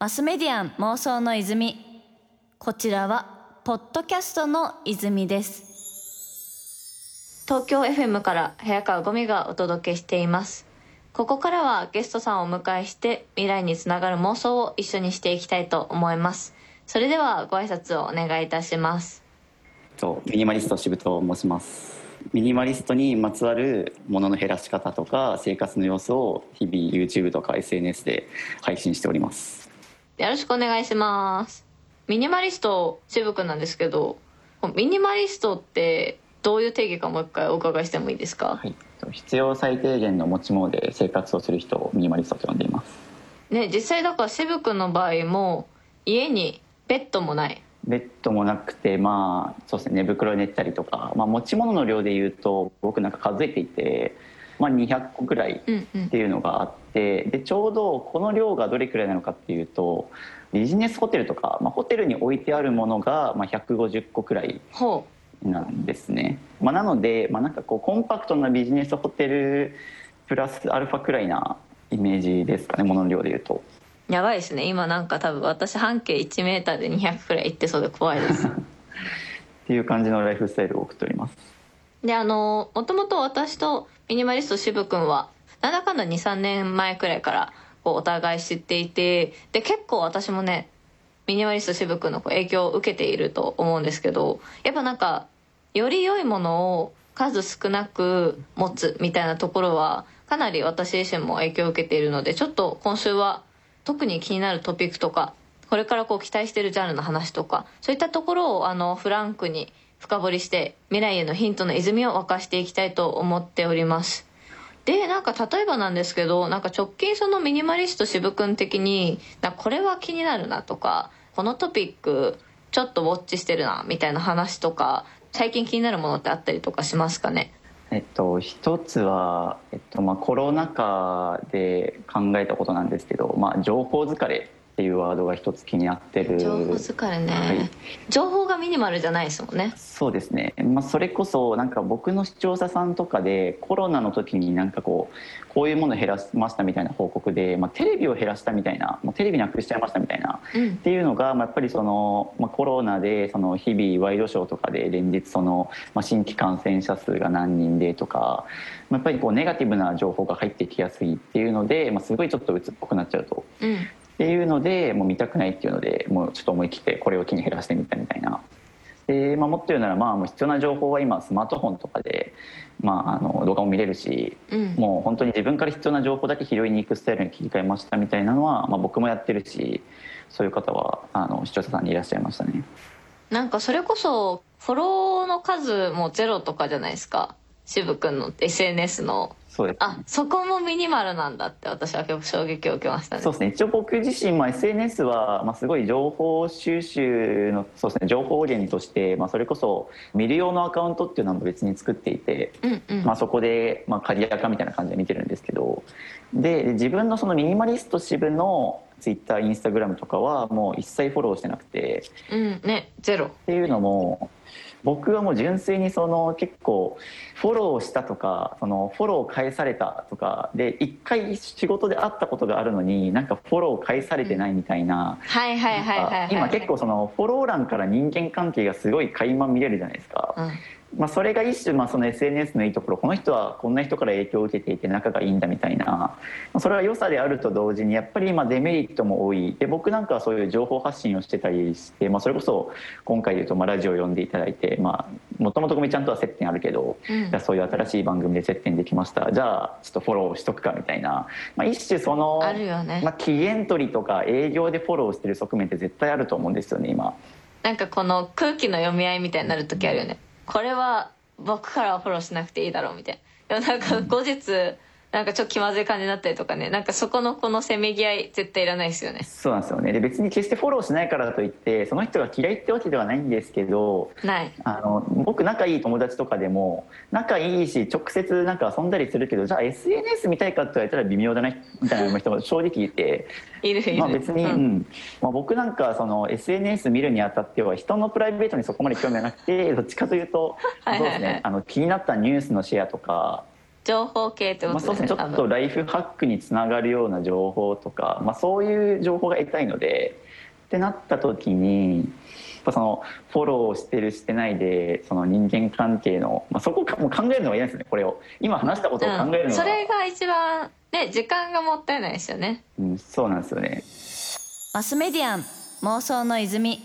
マスメディアン妄想の泉。こちらはポッドキャストの泉です。東京 FM から早川ゴミがお届けしています。ここからはゲストさんをお迎えして未来につながる妄想を一緒にしていきたいと思います。それではご挨拶をお願いいたします。ミニマリスト渋と申します。ミニマリストにまつわるものの減らし方とか生活の様子を日々 YouTube とか SNS で配信しております。よろしくお願いします。ミニマリスト渋くんなんですけどミニマリストってどういう定義かもう一回お伺いしてもいいですか、はい、必要最低限の持ち物で生活をする人をミニマリストと呼んでいます。ね実際だから渋くんの場合も家にベッドもないベッドもなくてまあそうですね寝袋寝たりとか、まあ、持ち物の量でいうと僕なんか数えていて、まあ、200個ぐらいっていうのがあって、うんうん、でちょうどこの量がどれくらいなのかっていうとビジネスホテルとか、まあ、ホテルに置いてあるものが、まあ、150個くらいなんですね、まあ、なので、まあ、なんかこうコンパクトなビジネスホテルプラスアルファくらいなイメージですかねものの量でいうと。やばいですね。今なんか多分私半径1メーターで200くらい行ってそうで怖いです。っていう感じのライフスタイルを送っております。であのもともと私とミニマリスト渋くんはなんだかんだ23年前くらいからこうお互い知っていてで結構私もねミニマリスト渋くんの影響を受けていると思うんですけどやっぱなんかより良いものを数少なく持つみたいなところはかなり私自身も影響を受けているのでちょっと今週は特に気になるトピックとかこれからこう期待してるジャンルの話とかそういったところをあのフランクに深掘りして未来へのヒントの泉を沸かしていきたいと思っております。でなんか例えばなんですけどなんか直近そのミニマリスト渋くん的になこれは気になるなとかこのトピックちょっとウォッチしてるなみたいな話とか最近気になるものってあったりとかしますかね？えっと、一つは、えっとまあ、コロナ禍で考えたことなんですけど、まあ、情報疲れっていうワードが一つ気になってる。情報疲れね、はい、情報がミニマルじゃないですもんね。そうですね、まあ、それこそなんか僕の視聴者さんとかでコロナの時になんかこうこういうもの減らしましたみたいな報告で、まあ、テレビを減らしたみたいなもうテレビなくしちゃいましたみたいな、うん、っていうのが、まあ、やっぱりその、まあ、コロナでその日々ワイドショーとかで連日その、まあ、新規感染者数が何人でとか、まあ、やっぱりこうネガティブな情報が入ってきやすいっていうので、まあ、すごいちょっと鬱っぽくなっちゃうと。うんっていうのでもう見たくないっていうのでもうちょっと思い切ってこれを機に減らしてみたみたいな。でまあ、もっと言うならまあもう必要な情報は今スマートフォンとかで、まあ、あの動画も見れるし、うん、もう本当に自分から必要な情報だけ拾いに行くスタイルに切り替えましたみたいなのは、まあ、僕もやってるしそういう方はあの視聴者さんにいらっしゃいましたね。なんかそれこそフォローの数もゼロとかじゃないですか渋君の SNS の。そうです、ね、あそこもミニマルなんだって私は結構衝撃を受けましたね。そうですね。一応僕自身、まあ、SNS は、まあ、すごい情報収集のそうですね。情報源として、まあ、それこそ見る用のアカウントっていうのも別に作っていて、うんうん、まあ、そこで、まあ、仮アカみたいな感じで見てるんですけどで自分のそのミニマリスト支部のツイッターインスタグラムとかはもう一切フォローしてなくて、うんねゼロ。っていうのも僕はもう純粋にその結構フォローしたとかそのフォロー返されたとかで一回仕事で会ったことがあるのになんかフォロー返されてないみたいな。今結構そのフォロー欄から人間関係がすごい垣間見れるじゃないですか。うんまあ、それが一種、まあ、その SNS のいいところこの人はこんな人から影響を受けていて仲がいいんだみたいな。それは良さであると同時にやっぱり今デメリットも多い。で僕なんかはそういう情報発信をしてたりして、まあ、それこそ今回でいうとまあラジオを呼んでいただいてもともとごみちゃんとは接点あるけど、うん、じゃそういう新しい番組で接点できました。じゃあちょっとフォローしとくかみたいな、まあ、一種その、ね、まあ、期限取りとか営業でフォローしてる側面って絶対あると思うんですよね今。なんかこの空気の読み合いみたいになる時あるよね。これは僕からはフォローしなくていいだろうみたいな。でもなんか後日、なんかちょっと気まずい感じになったりとかね。なんかそこのこのせめぎ合い絶対いらないですよね。そうなんですよね。で別に決してフォローしないからといってその人が嫌いってわけではないんですけどない。あの僕仲いい友達とかでも仲いいし直接なんか遊んだりするけどじゃあ SNS 見たいかって言われたら微妙だねみたいな人も正直いて。いるいる、まあ、別に、うん、うん、まあ、僕なんかその SNS 見るにあたっては人のプライベートにそこまで興味はなくてどっちかというと、そうですね。あの気になったニュースのシェアとか情報系ってこまあ、とそうですね。ちょっとライフハックにつながるような情報とか、まあ、そういう情報が得たいのでってなった時にやっぱそのフォローしてるしてないでその人間関係の、まあ、そこかもう考えるのが嫌ですねこれを。今話したことを考えるのが、うん、それが一番ね時間がもったいないですよね。うん、そうなんですよね。マスメディアン妄想の泉。い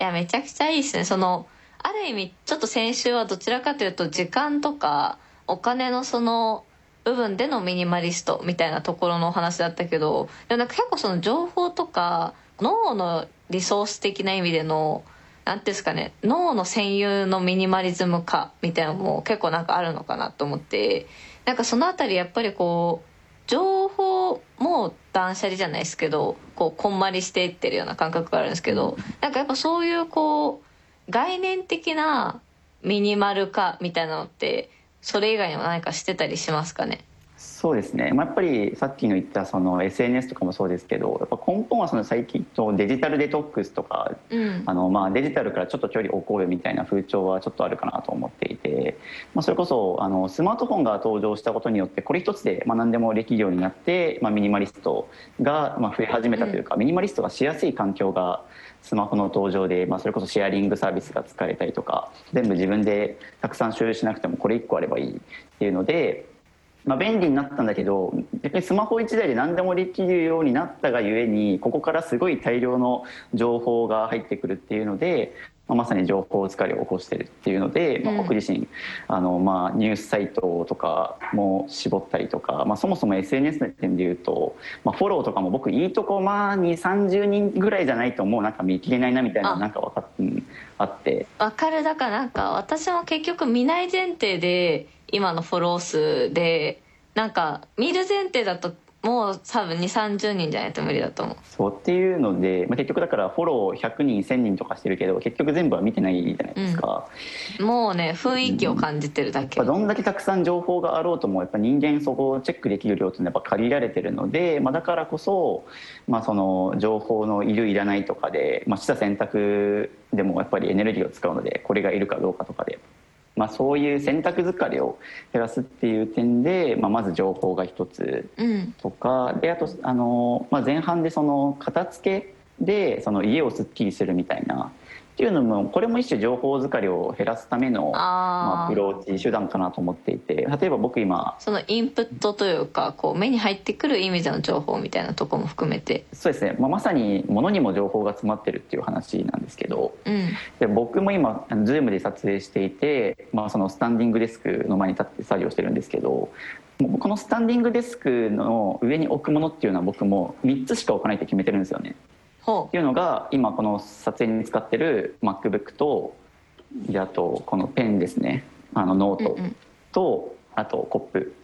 やめちゃくちゃいいですね。そのある意味ちょっと先週はどちらかというと時間とかお金のその部分でのミニマリストみたいなところのお話だったけどでもなんか結構その情報とか脳のリソース的な意味でのなんていうんですかね脳の占有のミニマリズム化みたいなのも結構なんかあるのかなと思ってなんかそのあたりやっぱりこう情報も断捨離じゃないですけどこうこんまりしていってるような感覚があるんですけどなんかやっぱそういうこう概念的なミニマル化みたいなのってそれ以外にも何かしてたりしますかね？そうですね、まあ、やっぱりさっきの言ったその SNS とかもそうですけどやっぱ根本はその最近のデジタルデトックスとかうんあのまあデジタルからちょっと距離を置こうよみたいな風潮はちょっとあるかなと思っていて、まあ、それこそあのスマートフォンが登場したことによってこれ一つでまあ何でもできるようになって、まあ、ミニマリストがまあ増え始めたというか、ミニマリストがしやすい環境がスマホの登場で、まあ、それこそシェアリングサービスが使えたりとか全部自分でたくさん所有しなくてもこれ1個あればいいっていうので。まあ、便利になったんだけど逆にスマホ1台で何でもできるようになったがゆえにここからすごい大量の情報が入ってくるっていうので、まあ、まさに情報疲れを起こしてるっていうので、まあ、うん僕自身あの、まあ、ニュースサイトとかも絞ったりとか、まあ、そもそも SNS の点で言うと、まあ、フォローとかも僕いいとこまあ2 3 0人ぐらいじゃないともうなんか見切れないなみたいなあ。なんか分かっ、うんあって。わかるだからなんか私も結局見ない前提で今のフォロー数でなんか見る前提だともう多分2 3 0人じゃないと無理だと思う。そうっていうので、まあ、結局だからフォロー100人1000人とかしてるけど結局全部は見てないじゃないですか、もうね雰囲気を感じてるだけ、やっぱどんだけたくさん情報があろうともやっぱ人間そこをチェックできる量っていうのはやっぱ限られてるので、まあ、だからこそ、まあ、その情報のいるいらないとかで、まあ、した選択でもやっぱりエネルギーを使うのでこれがいるかどうかとかで、まあ、そういう選択疲れを減らすっていう点で、まあ、まず情報が一つうん。とかであとあの、まあ、前半でその片付けでその家をすっきりするみたいなっていうのもこれも一種情報疲れを減らすためのまあ、アプローチ手段かなと思っていて例えば僕今そのインプットというかこう目に入ってくる意味での情報みたいなとこも含めて。そうですね、まあ、まさに物にも情報が詰まってるっていう話なんですけどうん。で僕も今 Zoom で撮影していて、まあ、そのスタンディングデスクの前に立って作業してるんですけどこのスタンディングデスクの上に置くものっていうのは僕も3つしか置かないって決めてるんですよね。いうのが今この撮影に使ってる MacBook とであとこのペンですね。あのノートうんうん。とあとコップ。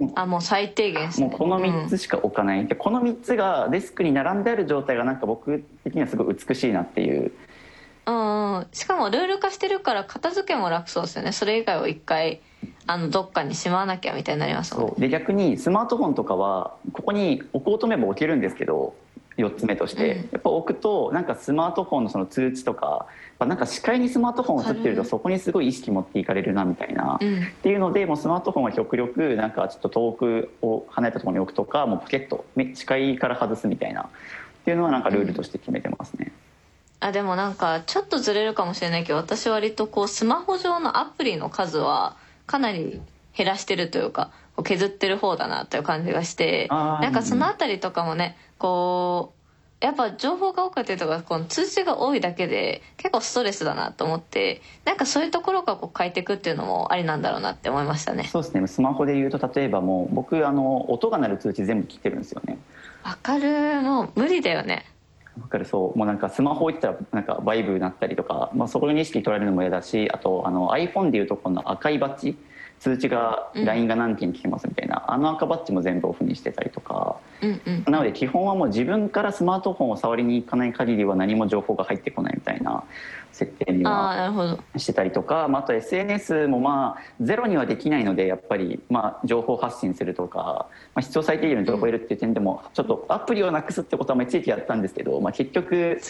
うあもう最低限もうこの3つしか置かない、でこの3つがデスクに並んである状態がなんか僕的にはすごい美しいなっていう。うん、うん、しかもルール化してるから片付けも楽そうですよね。それ以外を一回あのどっかにしまわなきゃみたいになりますもんね。そう。で逆にスマートフォンとかはここに置こうと思えば置けるんですけど4つ目として、うん。やっぱ置くとなんかスマートフォンのその通知とかやっぱなんか視界にスマートフォン映ってるとそこにすごい意識持っていかれるなみたいな、うん。っていうのでもうスマートフォンは極力なんかちょっと遠くを離れたところに置くとかもうポケットめ視界から外すみたいな。っていうのはなんかルールとして決めてますね。あでもなんかちょっとずれるかもしれないけど私割とこうスマホ上のアプリの数はかなり減らしてるというかこう削ってる方だなという感じがしてなんかそのあたりとかもねこうやっぱ情報が多かったりとかこの通知が多いだけで結構ストレスだなと思ってなんかそういうところからこう変えていくっていうのもありなんだろうなって思いましたね。そうですね。スマホで言うと例えばもう僕あの音が鳴る通知全部切ってるんですよね。わかる。もう無理だよね。わかる。そう。もうなんかスマホ置いてたらなんかバイブなったりとか、まあ、そこに意識取られるのも嫌だしあとあの iPhone でいうとこの赤いバッジ通知がうん。LINE が何件来てますみたいな、あの赤バッジも全部オフにしてたりとかうんうん。なので基本はもう自分からスマートフォンを触りに行かない限りは何も情報が入ってこないみたいな設定にああはしてたりとか、まあ、あと SNS もまあゼロにはできないのでやっぱりまあ情報発信するとか、まあ、必要最低限の情報を得るっていう点でもちょっとアプリをなくすってことはまあ一時期やったんですけど、まあ、結局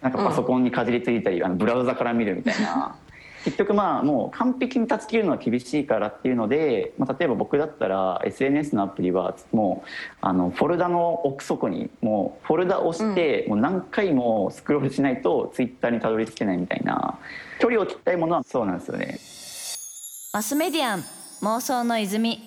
なんかパソコンにかじりついたり、あのブラウザから見るみたいな結局まあもう完璧に断ち切るのは厳しいからっていうので、まあ、例えば僕だったら SNS のアプリはもうあのフォルダの奥底にもうフォルダ押してもう何回もスクロールしないとツイッターにたどり着けないみたいな距離を切ったいものはそうなんですよね。マスメディアン妄想の泉。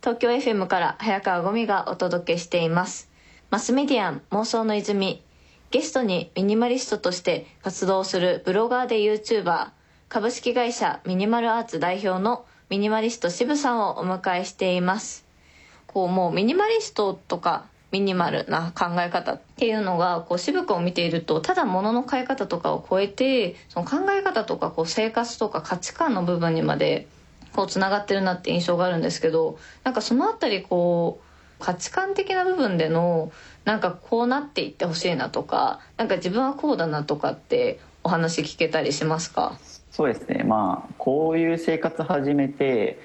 東京 FM から早川ゴミがお届けしています。マスメディアン妄想の泉。ゲストにミニマリストとして活動するブロガーで YouTuber 株式会社ミニマルアーツ代表のミニマリスト渋さんをお迎えしています。こうもうミニマリストとかミニマルな考え方っていうのがこう渋くを見ているとただ物の買い方とかを超えてその考え方とかこう生活とか価値観の部分にまでこうつながってるなって印象があるんですけどなんかその辺りこう価値観的な部分でのなんかこうなっていってほしいなとかなんか自分はこうだなとかってお話聞けたりしますか？そうですね。まあこういう生活始めて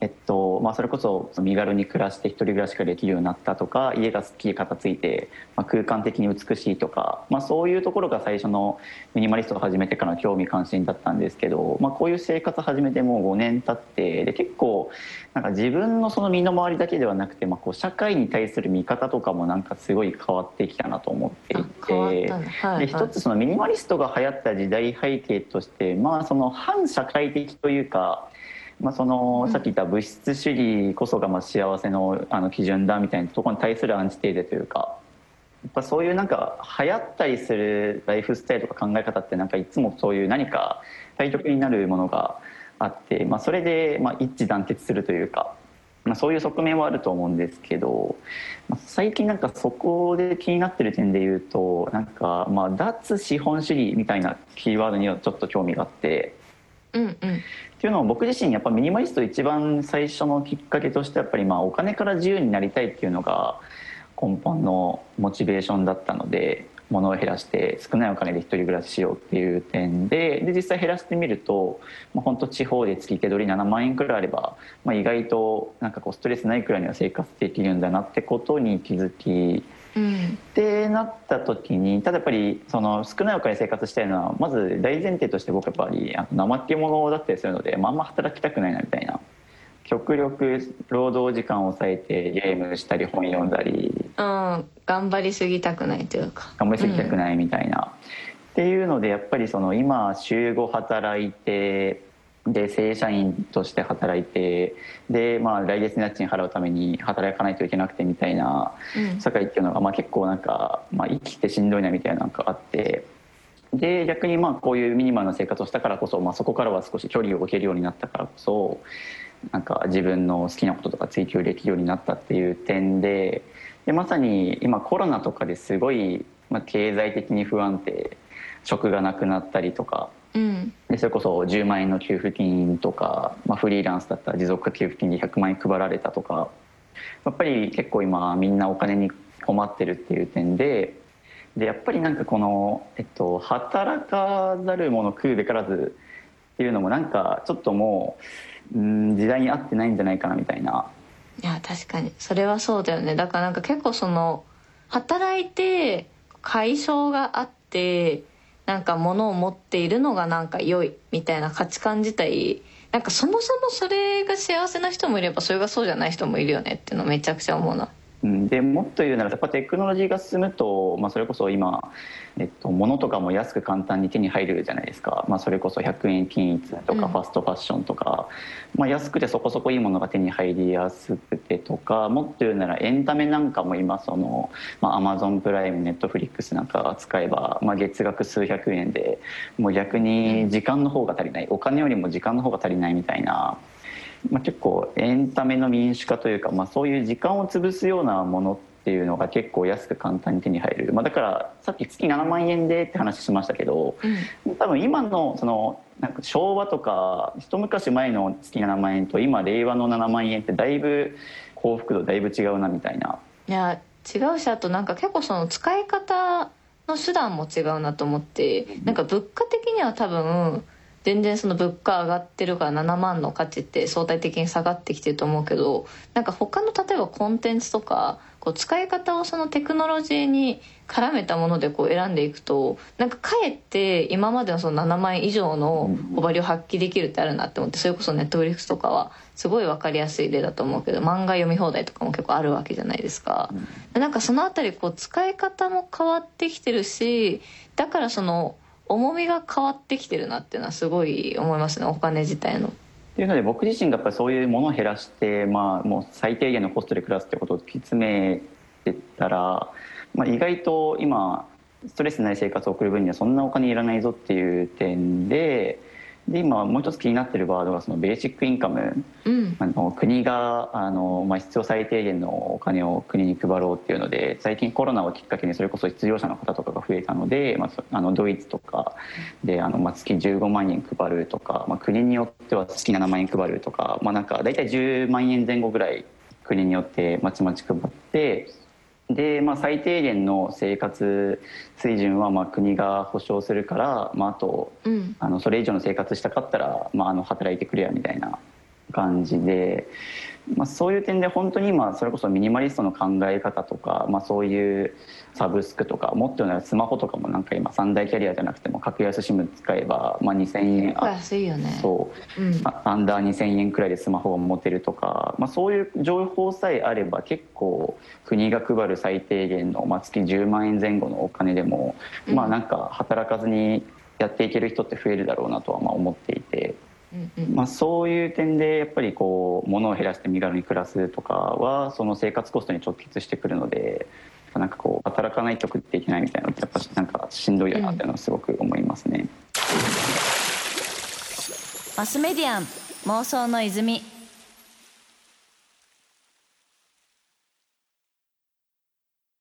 えっとまあ、それこそ身軽に暮らして一人暮らしができるようになったとか家がすっきり片付いて、まあ、空間的に美しいとか、まあ、そういうところが最初のミニマリストを始めてからの興味関心だったんですけど、まあ、こういう生活始めてもう5年経ってで結構なんか自分のその身の回りだけではなくて、まあ、こう社会に対する見方とかもなんかすごい変わってきたなと思っていて、で一つそのミニマリストが流行った時代背景として、まあ、その反社会的というか。まあ、そのさっき言った物質主義こそがまあ幸せのあの基準だみたいなところに対するアンチテーゼというかやっぱそういうなんか流行ったりするライフスタイルとか考え方ってなんかいつもそういう何か対極になるものがあって、まあ、それでまあ一致団結するというか、まあ、そういう側面はあると思うんですけど、まあ、最近なんかそこで気になってる点で言うとなんかまあ脱資本主義みたいなキーワードにはちょっと興味があって。うんうん、っていうのを僕自身やっぱミニマリスト一番最初のきっかけとしてやっぱりまあお金から自由になりたいっていうのが根本のモチベーションだったので物を減らして少ないお金で一人暮らししようっていう点でで実際減らしてみると、まあ、本当地方で月手取り7万円くらいあれば、まあ、意外となんかこうストレスないくらいには生活できるんだなってことに気づきうん、ってなった時にただやっぱりその少ないお金で生活したいのはまず大前提として僕やっぱり怠け者だったりするので、まあ、あんま働きたくないなみたいな。極力労働時間を抑えてゲームしたり本読んだり、うん、頑張りすぎたくないというか。頑張りすぎたくないみたいな、うん、っていうのでやっぱりその今週5働いてで正社員として働いてで、まあ、来月の家賃払うために働かないといけなくてみたいな社会っていうのが、まあ、結構なんか、まあ、生きてしんどいなみたいなのがあってで逆にまあこういうミニマルな生活をしたからこそ、まあ、そこからは少し距離を置けるようになったからこそなんか自分の好きなこととか追求できるようになったっていう点ででまさに今コロナとかですごい、まあ、経済的に不安定職がなくなったりとか。うん、でそれこそ10万円の給付金とか、まあ、フリーランスだったら持続化給付金で100万円配られたとか。やっぱり結構今みんなお金に困ってるっていう点ででやっぱりなんかこの、えっと、働かざる者食うべからずっていうのもなんかちょっともう、うん、時代に合ってないんじゃないかなみたいな。いや確かに。それはそうだよね。だからなんか結構その働いて解消があってなんか物を持っているのがなんか良いみたいな価値観自体なんかそもそもそれが幸せな人もいればそれがそうじゃない人もいるよねっていうのめちゃくちゃ思うな。でもっと言うならやっぱテクノロジーが進むと、まあ、それこそ今、えっと、物とかも安く簡単に手に入るじゃないですか、まあ、それこそ100円均一とかファストファッションとか、うん、まあ、安くてそこそこいいものが手に入りやすくてとかもっと言うならエンタメなんかも今その、まあ、プライムネットフリックスなんか使えば、まあ、月額数百円でもう逆に時間の方が足りない。お金よりも時間の方が足りないみたいな。まあ、結構エンタメの民主化というか、まあ、そういう時間を潰すようなものっていうのが結構安く簡単に手に入る、まあ、だからさっき月7万円でって話しましたけど、うん、多分今のそのなんか昭和とか一昔前の月7万円と今令和の7万円ってだいぶ幸福度だいぶ違うなみたいな。いや違うしあとなんか結構その使い方の手段も違うなと思ってなんか物価的には多分全然その物価上がってるから7万の価値って相対的に下がってきてると思うけどなんか他の例えばコンテンツとかこう使い方をそのテクノロジーに絡めたものでこう選んでいくとなんかかえって今までのその7万円以上のバリを発揮できるってあるなって思ってそれこそネットフリックスとかはすごい分かりやすい例だと思うけど漫画読み放題とかも結構あるわけじゃないですか。なんかそのあたりこう使い方も変わってきてるしだからその重みが変わってきてるなっていうのはすごい思いますねお金自体の。っていうので僕自身がやっぱりそういうものを減らして、まあ、もう最低限のコストで暮らすってことを突き詰めてたら、まあ、意外と今ストレスない生活を送る分にはそんなお金いらないぞっていう点でで今もう一つ気になってるワードがそのベーシックインカム、うん、あの国があの、まあ、必要最低限のお金を国に配ろうっていうので最近コロナをきっかけにそれこそ失業者の方とかが増えたので、まあ、あのドイツとかであの、まあ、月15万円配るとか、まあ、国によっては月7万円配るとか、まあ、なんか大体10万円前後ぐらい国によってまちまち配ってで、まあ、最低限の生活水準はまあ国が保障するから、まあ、あと、うん、あのそれ以上の生活したかったら、まあ、あの働いてくれやみたいな感じで、まあ、そういう点で本当に今それこそミニマリストの考え方とか、まあ、そういうサブスクとかもっと言うならスマホとかもなんか今三大キャリアじゃなくても格安 SIM 使えば、まあ、2000円安いよね。そう、うん、アンダー2000円くらいでスマホを持てるとか、まあ、そういう情報さえあれば結構国が配る最低限の、まあ、月10万円前後のお金でも、うん、まあなんか働かずにやっていける人って増えるだろうなとはまあ思っていて。まあ、そういう点でやっぱりこう物を減らして身軽に暮らすとかはその生活コストに直結してくるのでなんかこう働かないと食っていけないみたいなのってやっぱなんかしんどいよなっていうのはすごく思いますね。マスメディアン妄想の泉